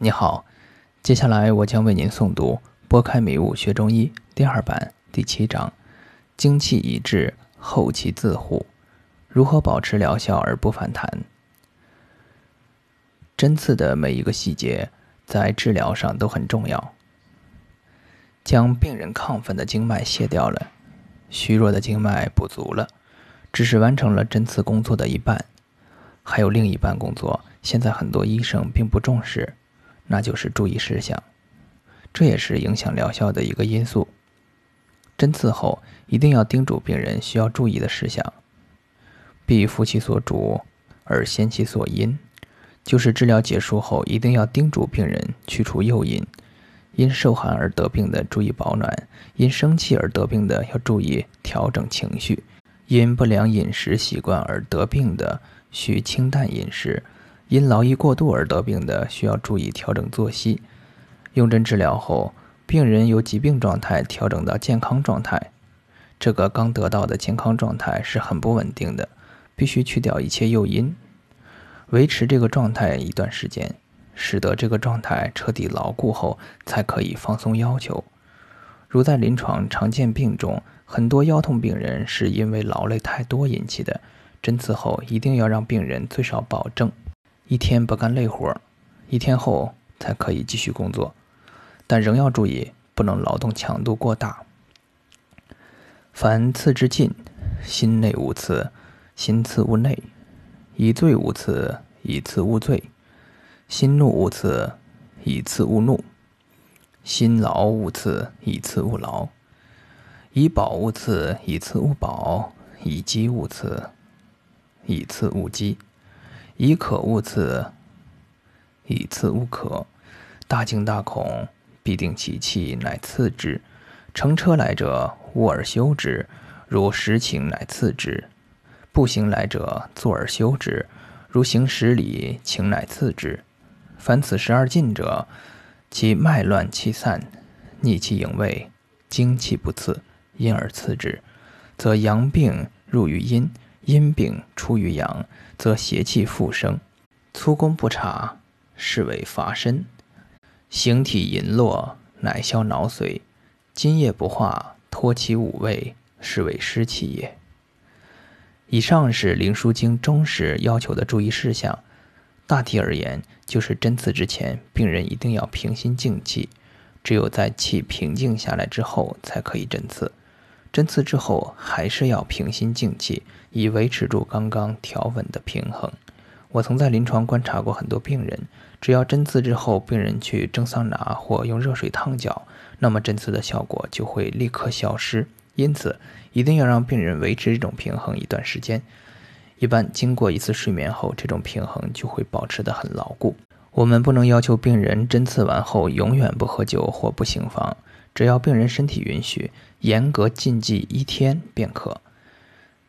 你好，接下来我将为您诵读《拨开迷雾学中医》第二版第七章：精气已至，后气自护，如何保持疗效而不反弹？针刺的每一个细节在治疗上都很重要。将病人亢奋的经脉卸掉了，虚弱的经脉补足了，只是完成了针刺工作的一半，还有另一半工作，现在很多医生并不重视。那就是注意事项，这也是影响疗效的一个因素。针刺后一定要叮嘱病人需要注意的事项，必服其所主而先其所因，就是治疗结束后一定要叮嘱病人去除诱因。因受寒而得病的注意保暖，因生气而得病的要注意调整情绪，因不良饮食习惯而得病的需清淡饮食。因劳逸过度而得病的，需要注意调整作息。用针治疗后，病人由疾病状态调整到健康状态。这个刚得到的健康状态是很不稳定的，必须去掉一切诱因，维持这个状态一段时间，使得这个状态彻底牢固后，才可以放松要求。如在临床常见病中，很多腰痛病人是因为劳累太多引起的。针刺后，一定要让病人最少保证。一天不干累活，一天后才可以继续工作，但仍要注意不能劳动强度过大。凡次之尽，心内无次，心次勿内；以罪无次，以次勿罪；心怒无次，以次勿怒；心劳无次，以次勿劳；以饱勿刺，以次勿饱；以饥勿刺，以次勿饥。以可勿刺，以刺勿可。大惊大恐，必定其气，乃刺之。乘车来者，卧而休之；如实情，乃刺之。步行来者，坐而休之；如行十里，情乃刺之。凡此十二进者，其脉乱气散，逆气营卫，精气不次，因而刺之，则阳病入于阴。阴病出于阳，则邪气复生，粗工不察，是为乏身；形体淫落，乃消脑髓；津液不化，脱其五味，是为湿气也。以上是《灵枢经》中时要求的注意事项。大体而言，就是针刺之前，病人一定要平心静气，只有在气平静下来之后，才可以针刺。针刺之后，还是要平心静气，以维持住刚刚调稳的平衡。我曾在临床观察过很多病人，只要针刺之后，病人去蒸桑拿或用热水烫脚，那么针刺的效果就会立刻消失。因此，一定要让病人维持这种平衡一段时间。一般经过一次睡眠后，这种平衡就会保持得很牢固。我们不能要求病人针刺完后永远不喝酒或不行房。只要病人身体允许，严格禁忌一天便可。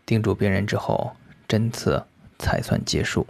叮嘱病人之后，针刺才算结束。